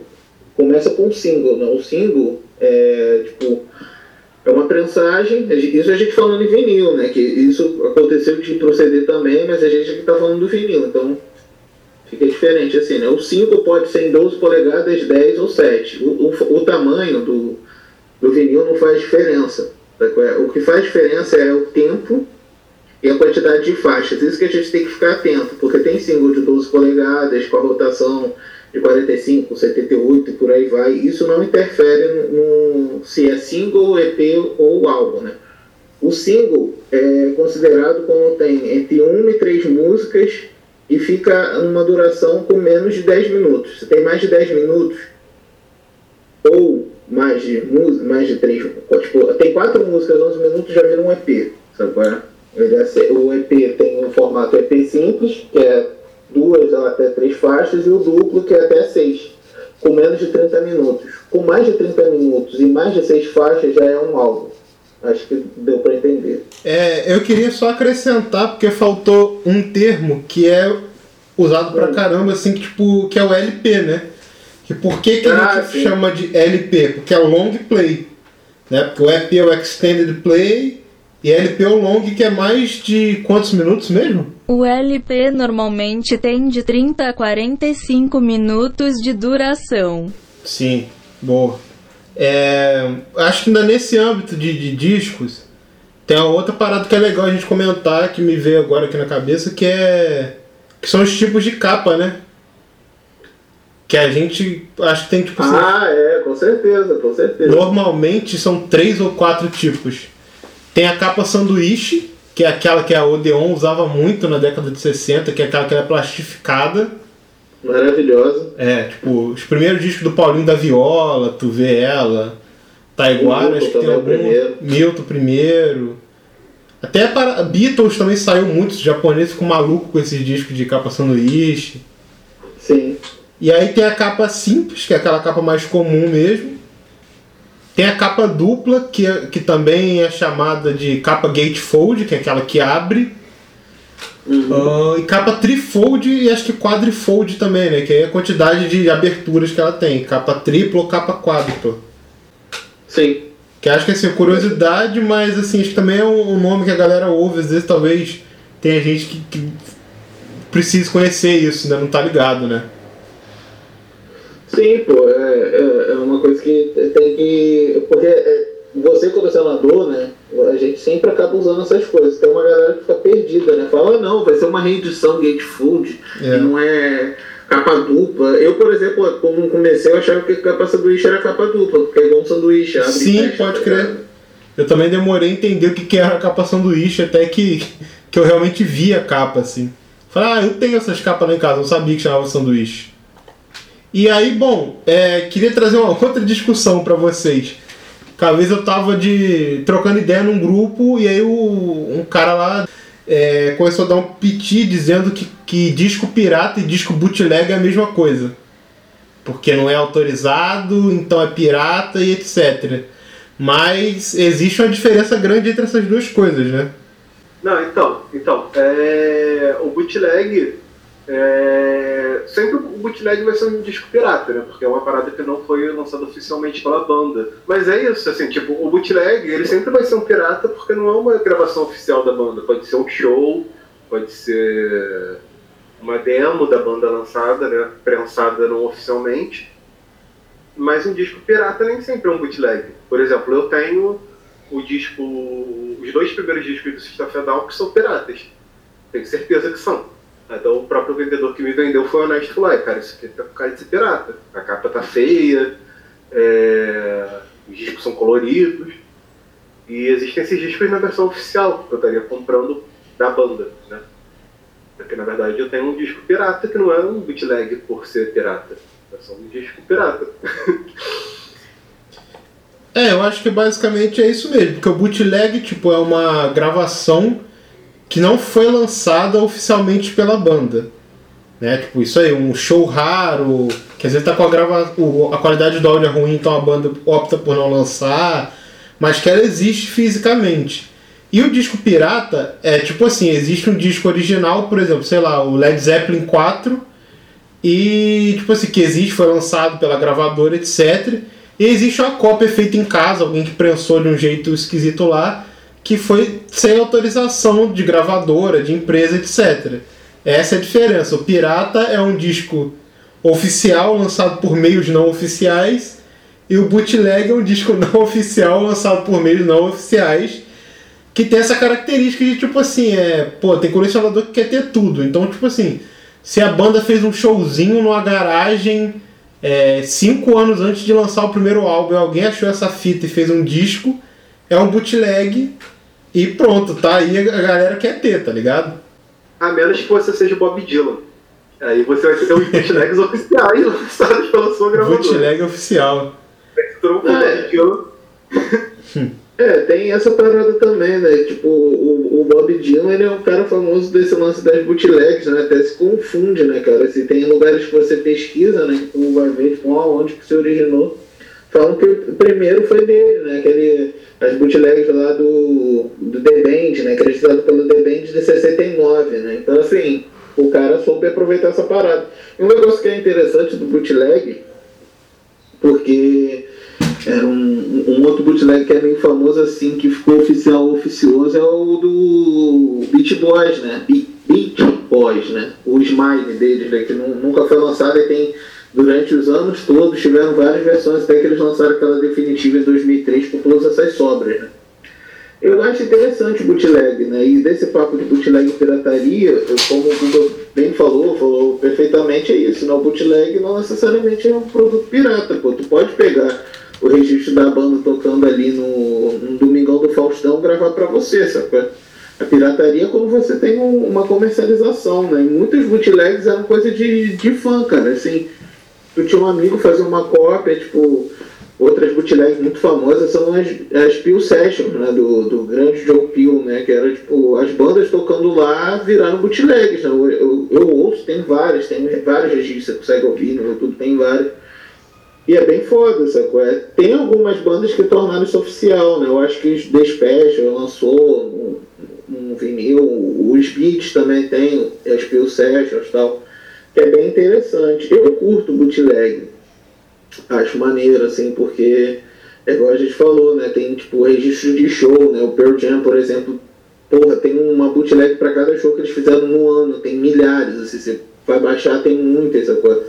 começa com um single, né? O single é tipo é uma prensagem, isso a gente falando em vinil, né? Que isso aconteceu de proceder também, mas a gente aqui tá falando do vinil, então fica diferente assim, né? O single pode ser em 12 polegadas, 10 ou 7. O, o, o tamanho do, do vinil não faz diferença. O que faz diferença é o tempo e a quantidade de faixas. Isso que a gente tem que ficar atento, porque tem single de 12 polegadas com a rotação de 45, 78 e por aí vai. Isso não interfere no, no- se é single, EP ou álbum, né? O single é considerado quando tem entre 1 e 3 músicas e fica uma duração com menos de 10 minutos. Se tem mais de 10 minutos ou mais de, mu- mais de 3, tipo, tem 4 músicas, 11 minutos já vira um EP. Sabe qual é? É o EP tem um formato EP simples, que é duas ou até três faixas, e o duplo, que é até seis, com menos de 30 minutos. Com mais de 30 minutos e mais de seis faixas já é um álbum. Acho que deu pra entender. É, eu queria só acrescentar, porque faltou um termo que é usado pra caramba, assim, que, tipo, que é o LP, né? Que por que, que a Ah, gente sim. chama de LP? Porque é o long play. Né? Porque o EP é o extended play e LP é o long, que é mais de quantos minutos mesmo? O LP normalmente tem de 30 a 45 minutos de duração. Sim, boa. É, acho que ainda nesse âmbito de, de discos, tem uma outra parada que é legal a gente comentar, que me veio agora aqui na cabeça, que é. que são os tipos de capa, né? Que a gente acho que tem tipo assim, Ah, é, com certeza, com certeza. Normalmente são três ou quatro tipos. Tem a capa sanduíche, que é aquela que a Odeon usava muito na década de 60, que é aquela que é plastificada. Maravilhosa. É, tipo, os primeiros discos do Paulinho da Viola, tu vê ela. Taiguara, acho que tem o algum. primeiro. Milton primeiro. Até para Beatles também saiu muito, os japoneses ficam malucos com esses discos de capa sanduíche. Sim. E aí tem a capa simples, que é aquela capa mais comum mesmo. Tem a capa dupla, que, é- que também é chamada de capa gatefold, que é aquela que abre. Ah, e capa trifold e acho que quadrifold também, né? Que é a quantidade de aberturas que ela tem. Capa tripla ou capa quádrupla. Sim. Que acho que assim, é curiosidade, mas assim, acho que também é um nome que a galera ouve, às vezes talvez tenha gente que, que precise conhecer isso, ainda não tá ligado, né? Sim, pô, é, é, é uma coisa que tem que. Porque é, você, como senador, né? A gente sempre acaba usando essas coisas. Tem uma galera que fica perdida, né? Fala, "Ah, não, vai ser uma reedição Gatefold, É. não é capa dupla. Eu, por exemplo, quando comecei, eu achava que capa sanduíche era capa dupla, porque é igual um sanduíche. Abre Sim, fecha, pode tá crer. Eu também demorei a entender o que, que era a capa sanduíche, até que, que eu realmente vi a capa, assim. Falei, ah, eu tenho essas capas lá em casa, não sabia que chamava sanduíche. E aí, bom, é, queria trazer uma outra discussão pra vocês. Uma vez eu tava de, trocando ideia num grupo e aí o, um cara lá é, começou a dar um piti dizendo que, que disco pirata e disco bootleg é a mesma coisa. Porque não é autorizado, então é pirata e etc. Mas existe uma diferença grande entre essas duas coisas, né? Não, então, então, é, o bootleg, é, sempre o bootleg vai ser um disco pirata, né? Porque é uma parada que não foi lançada oficialmente pela banda. Mas é isso, assim, tipo, o bootleg, ele sempre vai ser um pirata porque não é uma gravação oficial da banda. Pode ser um show, pode ser uma demo da banda lançada, né? Prensada não oficialmente. Mas um disco pirata nem sempre é um bootleg. Por exemplo, eu tenho o disco, os dois primeiros discos do System of que são piratas. Tenho certeza que são. Então o próprio vendedor que me vendeu foi honesto e falou, "Ai, cara, isso aqui tá com cara de ser pirata. A capa tá feia, é, os discos são coloridos. E existem esses discos na versão oficial, que eu estaria comprando da banda, né? Porque na verdade eu tenho um disco pirata que não é um bootleg por ser pirata. É só um disco pirata. É, eu acho que basicamente é isso mesmo, porque o bootleg tipo é uma gravação que não foi lançada oficialmente pela banda. Né? Tipo, isso aí, um show raro, que às vezes tá com a grava... a qualidade do áudio é ruim, então a banda opta por não lançar, mas que ela existe fisicamente. E o disco pirata é tipo assim, existe um disco original, por exemplo, sei lá, o Led Zeppelin 4, e tipo assim, que existe, foi lançado pela gravadora, etc. E existe uma cópia feita em casa, alguém que prensou de um jeito esquisito lá, que foi sem autorização de gravadora, de empresa, etc. Essa é a diferença. O Pirata é um disco oficial lançado por meios não oficiais e o Bootleg é um disco não oficial lançado por meios não oficiais que tem essa característica de tipo assim, é, pô, tem colecionador que quer ter tudo. Então, tipo assim, se a banda fez um showzinho numa garagem é, cinco anos antes de lançar o primeiro álbum alguém achou essa fita e fez um disco, é um bootleg e pronto, tá aí a galera quer ter, tá ligado? A menos que você seja Bob Dylan. Aí você vai ter os bootlegs oficiais lançados pela sua gravadora. Bootleg oficial. É. Bob Dylan, É, tem essa parada também, né? Tipo, o, o Bob Dylan ele é um cara famoso desse lance das bootlegs, né? Até se confunde, né, cara? Se tem lugares que você pesquisa, né? Que tu vai ver tipo, onde que se originou. Falam que o primeiro foi dele, né? Aquele, as bootlegs lá do, do The Band, né? Acreditado pelo The Band de 69, né? Então, assim, o cara soube aproveitar essa parada. Um negócio que é interessante do bootleg, porque era um, um outro bootleg que é meio famoso assim, que ficou oficial oficioso, é o do Beat Boys, né? Be- Beat Boys, né? O Smile deles, né? Que nu- nunca foi lançado e tem, durante os anos todos, tiveram várias versões, até que eles lançaram aquela definitiva em 2003 com todas essas sobras, né? Eu acho interessante o bootleg, né? E desse papo de bootleg e pirataria, eu, como o Google bem falou, falou perfeitamente, é isso, né? O bootleg não necessariamente é um produto pirata, pô. Tu pode pegar o registro da banda tocando ali no, no Domingão do Faustão gravar pra você, sabe? A pirataria é quando você tem um- uma comercialização, né? E muitos bootlegs eram coisa de, de fã, cara. Assim, tu tinha um amigo fazer uma cópia, tipo, outras bootlegs muito famosas são as, as Peel Sessions, né? Do, do grande Joe Peel, né? Que era, tipo, as bandas tocando lá viraram bootlegs, né? Eu, eu, eu ouço, tem várias, tem vários registros, você consegue ouvir no YouTube, tem vários. E é bem foda, sacou? É, tem algumas bandas que tornaram isso oficial, né? Eu acho que The Special lançou um, um vinil, os Beats também tem, as Peel Sessions e tal, é bem interessante. Eu curto bootleg, acho maneiro, assim, porque é igual a gente falou, né? Tem, tipo, registro de show, né? O Pearl Jam, por exemplo, porra, tem uma bootleg pra cada show que eles fizeram no ano, tem milhares, assim, você vai baixar, tem muitas, sacou?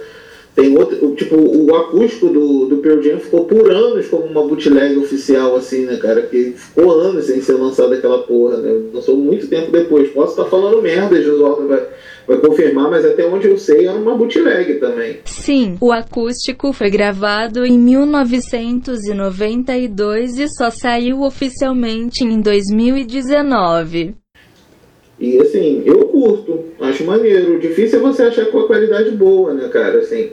Tem outro, tipo, o acústico do, do Pearl Jam ficou por anos como uma bootleg oficial, assim, né, cara? Que ficou anos sem ser lançada aquela porra, né? Lançou muito tempo depois. Posso estar falando merda, Josualdo vai, vai confirmar, mas até onde eu sei era uma bootleg também. Sim, o acústico foi gravado em 1992 e só saiu oficialmente em 2019. E assim, eu curto, acho maneiro. O difícil é você achar com a qualidade boa, né, cara? Assim,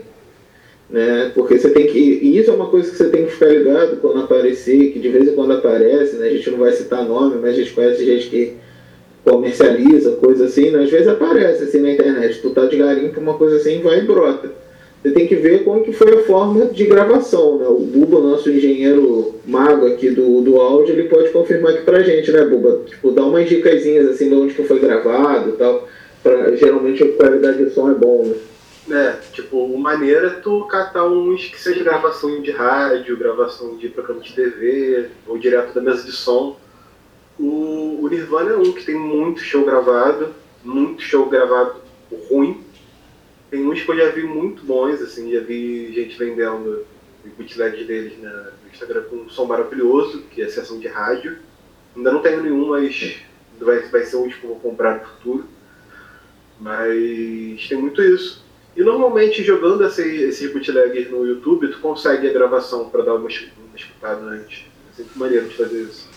né? Porque você tem que. E isso é uma coisa que você tem que ficar ligado quando aparecer, que de vez em quando aparece, né? A gente não vai citar nome, mas a gente conhece gente que comercializa, coisa assim, né? Às vezes aparece assim na internet, tu tá de garimpo, uma coisa assim, vai e brota. Você tem que ver como que foi a forma de gravação, né? O Buba, nosso engenheiro mago aqui do, do áudio, ele pode confirmar aqui pra gente, né, Buba? Tipo, dar umas dicasinhas assim de onde que foi gravado e tal. Pra, geralmente a qualidade de som é bom, né? É, tipo, o maneiro é tu catar uns que seja gravação de rádio, gravação de programa de TV, ou direto da mesa de som. O, o Nirvana é um que tem muito show gravado, muito show gravado ruim. Tem uns que eu já vi muito bons, assim, já vi gente vendendo bootlegs deles na- no Instagram com um som maravilhoso, que é sessão de rádio. Ainda não tenho nenhum, mas vai, vai ser um que eu vou comprar no futuro. Mas tem muito isso. E normalmente jogando esse, bootlegs no YouTube, tu consegue a gravação para dar uma, es- uma escutada antes. É sempre maneiro de fazer isso.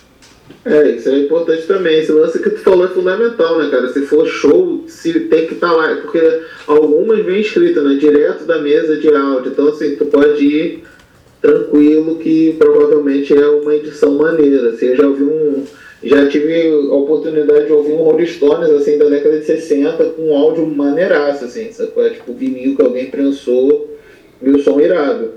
É, isso é importante também. Esse lance que tu falou é fundamental, né, cara? Se for show, se tem que estar lá. Porque algumas vem escrito, né? Direto da mesa de áudio. Então, assim, tu pode ir tranquilo que provavelmente é uma edição maneira. Assim, eu já ouvi um. Já tive a oportunidade de ouvir um Rolling Stones, assim, da década de 60 com um áudio maneiraço, assim. Sacou? É tipo vinil que alguém prensou e o som irado.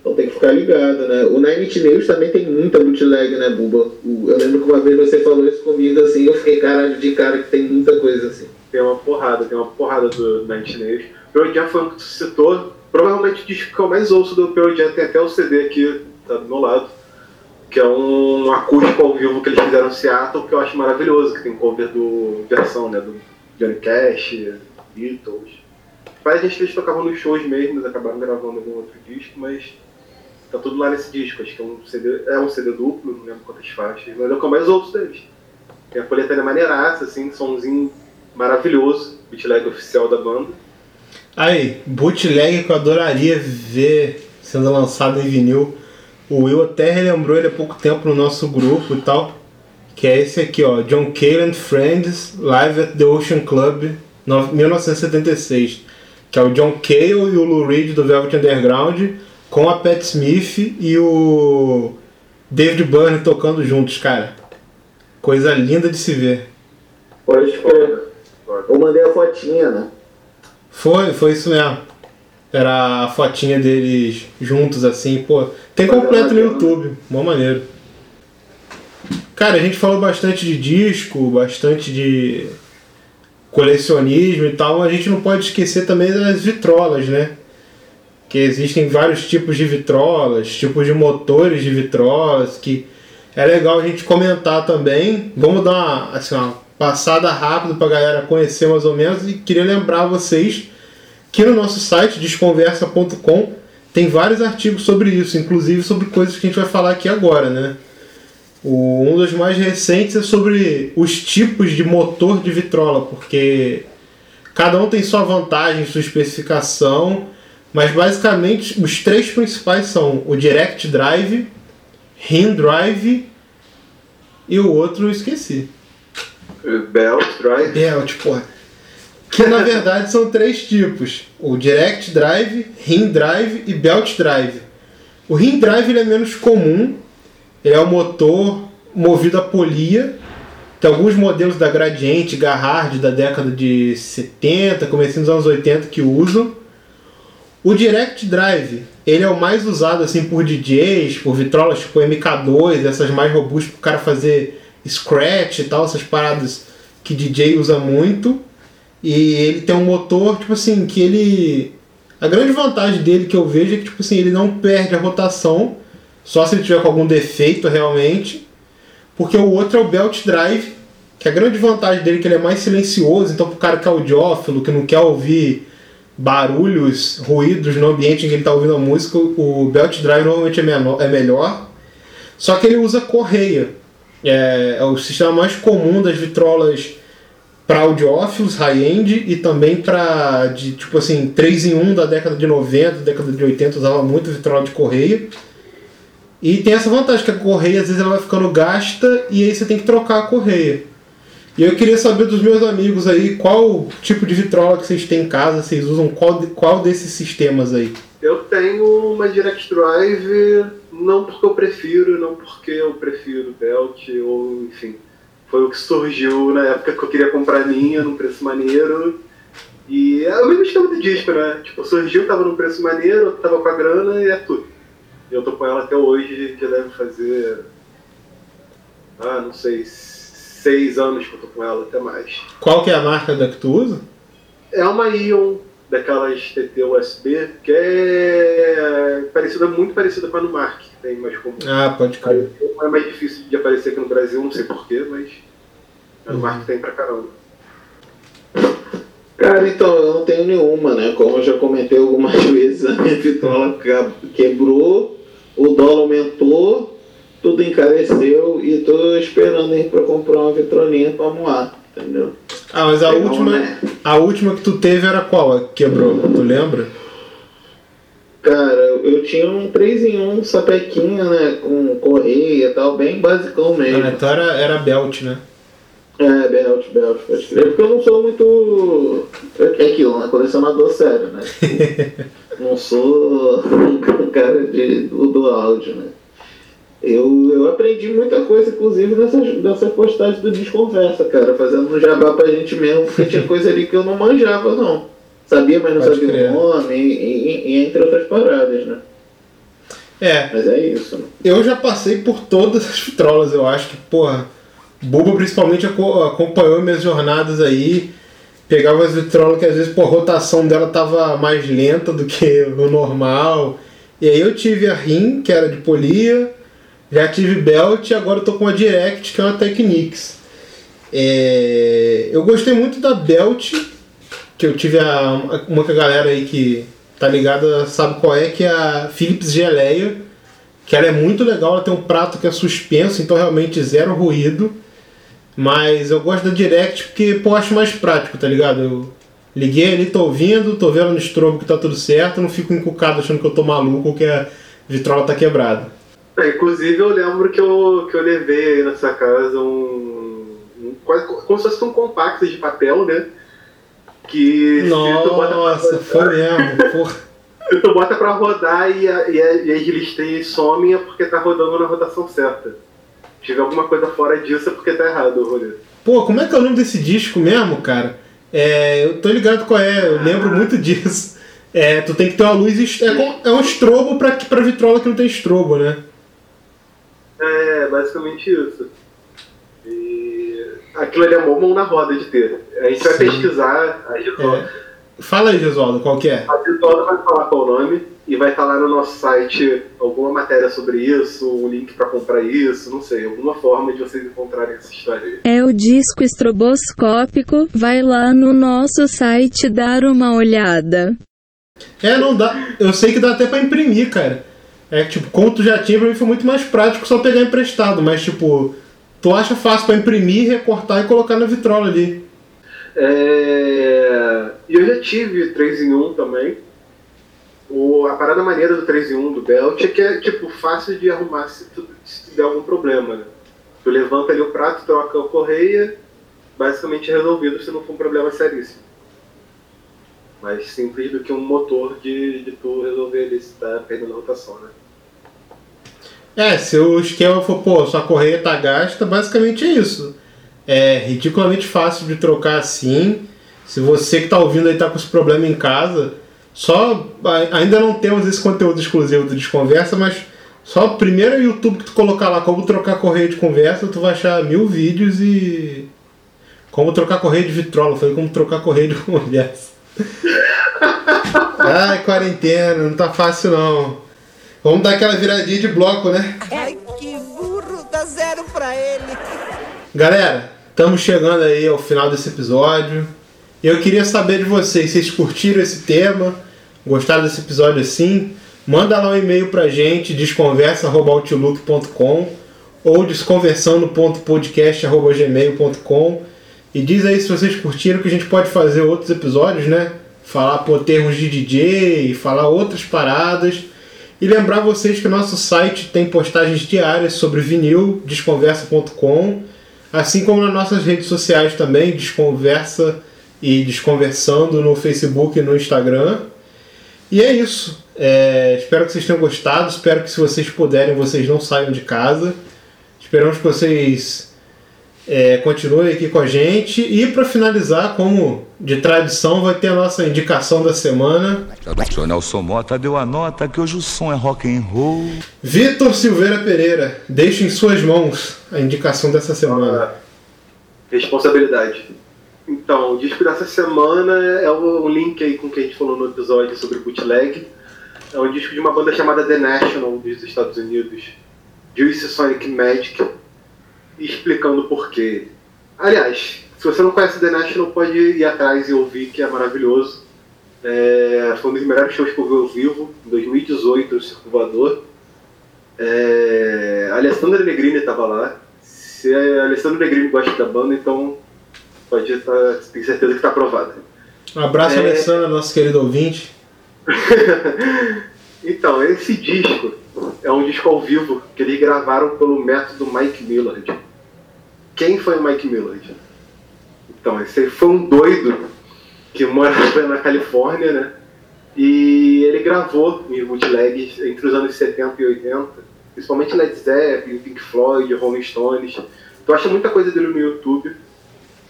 Então tem que ficar ligado, né? O Nine Inch Nails também tem muita bootleg, né, Buba? Eu lembro que uma vez você falou isso comigo, assim, eu fiquei caralho de cara que tem muita coisa, assim. Tem uma porrada, tem uma porrada do Nine Inch Nails. Pearl Jam foi um que tu citou. Provavelmente o disco que eu mais ouço do Pearl Jam tem até o CD aqui, tá do meu lado. Que é um acústico ao vivo que eles fizeram em Seattle, que eu acho maravilhoso, que tem cover do versão, né? Do Johnny Cash, Beatles. Várias gente eles tocavam nos shows mesmo, eles acabaram gravando algum outro disco, mas tá tudo lá nesse disco. Acho que é um CD, é um CD duplo, não lembro quantas faixas, mas é o que eu mais ouço deles. Tem a coletânea maneiraça, assim, somzinho maravilhoso, bootleg oficial da banda. Aí, bootleg que eu adoraria ver sendo lançado em vinil. O Will até relembrou ele há pouco tempo no nosso grupo e tal. Que é esse aqui, ó. John Cale and Friends Live at the Ocean Club, no- 1976. Que é o John Cale e o Lou Reed do Velvet Underground com a Pat Smith e o David Byrne tocando juntos, cara. Coisa linda de se ver. Pode crer. Eu mandei a fotinha, né? Foi, foi isso mesmo. Era a fotinha deles juntos assim, pô. Tem completo no YouTube, mó maneiro. Cara, a gente falou bastante de disco, bastante de colecionismo e tal, a gente não pode esquecer também das vitrolas, né? Que existem vários tipos de vitrolas, tipos de motores de vitrolas, que é legal a gente comentar também. Vamos dar uma, assim, uma passada rápida pra galera conhecer mais ou menos e queria lembrar vocês que no nosso site desconversa.com tem vários artigos sobre isso, inclusive sobre coisas que a gente vai falar aqui agora, né? O, um dos mais recentes é sobre os tipos de motor de vitrola, porque cada um tem sua vantagem, sua especificação, mas basicamente os três principais são o Direct Drive, Rim Drive e o outro eu esqueci. Belt Drive. Belt, porra. Que na verdade são três tipos: o Direct Drive, Rim Drive e Belt Drive. O Rim Drive ele é menos comum, ele é um motor movido a polia. Tem alguns modelos da Gradiente, Garrard da década de 70, comecinho dos anos 80 que usam. O Direct Drive, ele é o mais usado assim por DJs, por vitrolas tipo MK2, essas mais robustas para o cara fazer scratch e tal, essas paradas que DJ usa muito. E ele tem um motor, tipo assim, que ele. A grande vantagem dele que eu vejo é que, tipo assim, ele não perde a rotação, só se ele tiver com algum defeito realmente. Porque o outro é o Belt Drive, que a grande vantagem dele é que ele é mais silencioso, então pro cara que é audiófilo, que não quer ouvir barulhos, ruídos no ambiente em que ele está ouvindo a música, o Belt Drive normalmente é, menor, é melhor. Só que ele usa correia. É, é o sistema mais comum das vitrolas para audiófilos high-end e também para de tipo assim 3 em 1 da década de 90, década de 80 usava muito vitrola de correia. E tem essa vantagem que a correia às vezes ela vai ficando gasta e aí você tem que trocar a correia. E eu queria saber dos meus amigos aí qual tipo de vitrola que vocês têm em casa, vocês usam qual, qual desses sistemas aí? Eu tenho uma Direct Drive, não porque eu prefiro, não porque eu prefiro Belt, ou enfim. Foi o que surgiu na época que eu queria comprar a minha, num preço maneiro. E é o mesmo esquema de disco, né? Tipo, surgiu, tava num preço maneiro, tava com a grana e é tudo. E eu tô com ela até hoje, que deve fazer. Ah, não sei, seis anos que eu tô com ela, até mais. Qual que é a marca da que tu usa? É uma Ion, daquelas TT USB, que é parecida, muito parecida com a Numark, tem mais comum. Ah, pode crer. É mais difícil de aparecer aqui no Brasil, não sei porquê, mas a Numark tem pra caramba. Cara, então, eu não tenho nenhuma, né? Como eu já comentei algumas vezes, a minha vitrola quebrou, o dólar aumentou, tudo encareceu e tô esperando aí pra comprar uma vitrolinha pra moar, entendeu? Ah, mas a Legal, última, né? a última que tu teve era qual? Que quebrou? Tu lembra? Cara, eu tinha um 3 em 1 sapequinha, né? Com correia e tal, bem basicão mesmo. Ah, então era, era belt, né? É, belt, belt, pode crer. Porque eu não sou muito. É aquilo, né? Colecionador sério, né? não sou um cara de, do, do áudio, né? Eu, eu aprendi muita coisa, inclusive, nessas, nessas postagens do Desconversa, cara, fazendo um jabá pra gente mesmo, porque tinha coisa ali que eu não manjava, não. Sabia, mas não Pode sabia crer. o nome, e, e- entre outras paradas, né? É, Mas é isso, né? eu já passei por todas as vitrolas, eu acho que, porra, Buba principalmente aco- acompanhou minhas jornadas aí, pegava as vitrolas que às vezes, pô, a rotação dela tava mais lenta do que o normal. E aí eu tive a RIM, que era de polia, já tive Belt e agora eu tô com a Direct, que é uma Technics. É, eu gostei muito da Belt, que eu tive a, uma que a galera aí que tá ligada sabe qual é, que é a Philips Geleia, que ela é muito legal, ela tem um prato que é suspenso, então realmente zero ruído. Mas eu gosto da Direct porque pô, acho mais prático, tá ligado? Eu liguei ali, tô ouvindo, tô vendo no strobo que tá tudo certo, não fico encucado achando que eu tô maluco ou que a vitrola tá quebrada. É, inclusive eu lembro que eu, que eu levei aí nessa casa um. um quase como se fosse um compacto de papel, né? Que se tu bota pra Nossa, foi mesmo, porra. tu bota pra rodar e, a, e, a, e as somem é porque tá rodando na rotação certa. Se tiver alguma coisa fora disso é porque tá errado o rolê. Pô, como é que é o nome desse disco mesmo, cara? É, eu tô ligado qual é, eu lembro muito disso. É, tu tem que ter uma luz. É, é um estrobo pra, pra vitrola que não tem estrobo, né? É, basicamente isso. E aquilo ali é mó mão na roda de ter. A gente vai Sim. pesquisar, a Gisolda, É. Fala aí, Gesualdo, qual que é? a Gisolda vai falar qual o nome e vai estar lá no nosso site alguma matéria sobre isso, um link pra comprar isso, não sei, alguma forma de vocês encontrarem essa história aí. É o disco estroboscópico. Vai lá no nosso site dar uma olhada. É, não dá. Eu sei que dá até pra imprimir, cara. É tipo, tu já tinha, pra mim foi muito mais prático só pegar emprestado, mas tipo, tu acha fácil pra imprimir, recortar e colocar na vitrola ali. É, eu já tive 3 em 1 também. O... A parada maneira do 3 em 1 do Belt é que é tipo fácil de arrumar se, tu... se der algum problema. Né? Tu levanta ali o prato, troca a correia, basicamente resolvido se não for um problema seríssimo. Mais simples do que um motor de, de tu resolver ali se tá perdendo a rotação, né? É, se o esquema for, pô, sua correia tá gasta, basicamente é isso. É ridiculamente fácil de trocar assim. Se você que tá ouvindo aí tá com esse problema em casa, só ainda não temos esse conteúdo exclusivo do Desconversa, mas só o primeiro YouTube que tu colocar lá como trocar correia de conversa, tu vai achar mil vídeos e como trocar correia de vitrola, foi como trocar correia de conversa. Ai, quarentena, não tá fácil não. Vamos dar aquela viradinha de bloco, né? Ai, que burro, dá zero pra ele. Galera, estamos chegando aí ao final desse episódio. Eu queria saber de vocês, vocês curtiram esse tema? Gostaram desse episódio assim? Manda lá um e-mail pra gente, desconversa.outlook.com ou desconversando.podcast.gmail.com e diz aí se vocês curtiram que a gente pode fazer outros episódios, né? Falar por termos de DJ, falar outras paradas. E lembrar vocês que o nosso site tem postagens diárias sobre vinil, desconversa.com, assim como nas nossas redes sociais também, Desconversa e Desconversando no Facebook e no Instagram. E é isso. É, espero que vocês tenham gostado. Espero que se vocês puderem, vocês não saiam de casa. Esperamos que vocês é, continuem aqui com a gente. E para finalizar, como de tradição, vai ter a nossa indicação da semana. O Nelson Mota deu a nota que hoje o som é rock and roll. Vitor Silveira Pereira, deixe em suas mãos a indicação dessa semana. Responsabilidade. Então, o disco dessa semana é o- um link aí com o que a gente falou no episódio sobre bootleg. É um disco de uma banda chamada The National dos Estados Unidos, Juice Sonic Magic, explicando por quê. Aliás, se você não conhece The National, pode ir atrás e ouvir, que é maravilhoso. É, foi um dos melhores shows que eu vi ao vivo, em 2018, no Circo Voador. É, Alessandra Negrini estava lá. Se a Alessandra Negrini gosta da banda, então pode estar, tem certeza que está aprovada. Um abraço, É. Alessandra, nosso querido ouvinte. Então, esse disco é um disco ao vivo que eles gravaram pelo método Mike Millard. Quem foi Mike Millard? Então, esse foi um doido que morava na Califórnia, né? E ele gravou em bootlegs entre os anos 70 e 80, principalmente Led Zeppelin, Pink Floyd, Rolling Stones. Tu acha muita coisa dele no YouTube.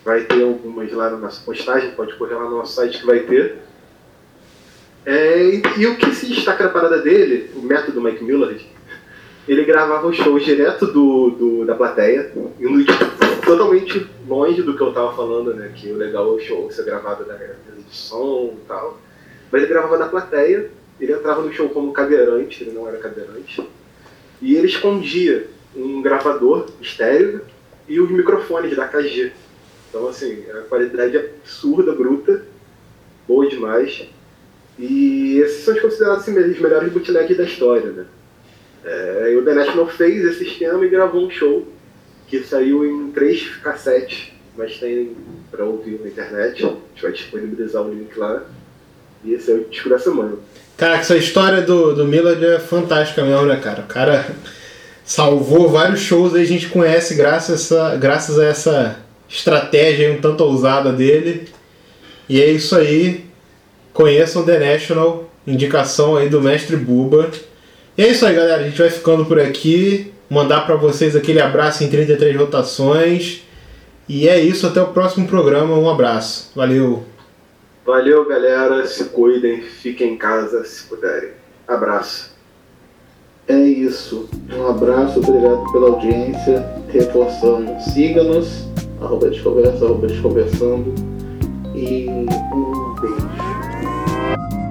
Vai ter algumas lá na nossa postagem, pode correr lá no nosso site que vai ter. É, e, e o que se destaca na parada dele, o método Mike Millard, ele gravava os shows direto do, do- da plateia, indo totalmente longe do que eu tava falando, né? Que o legal é o show ser gravado da mesa de som e tal. Mas ele gravava da plateia, ele entrava no show como cadeirante, ele não era cadeirante, e ele escondia um gravador estéreo e os microfones da KG. Então, assim, a qualidade absurda, bruta, boa demais. E esses são os considerados assim, os melhores bootlegs da história, né? É, e o The National fez esse esquema e gravou um show que saiu em três cassetes, mas tem pra ouvir na internet. A gente vai disponibilizar o link lá. E esse é o disco da semana. Cara, essa história do, do Millard é fantástica mesmo, né, cara? O cara salvou vários shows aí, a gente conhece graças a essa, graças a essa estratégia um tanto ousada dele. E é isso aí. Conheçam The National, indicação aí do mestre Buba. E é isso aí, galera. A gente vai ficando por aqui. Mandar pra vocês aquele abraço em 33 rotações. E é isso, até o próximo programa. Um abraço. Valeu. Valeu, galera. Se cuidem, fiquem em casa se puderem. Abraço. É isso. Um abraço, obrigado pela audiência. Reforçando, siga-nos, arroba desconversa, arroba desconversando. E um beijo. thank you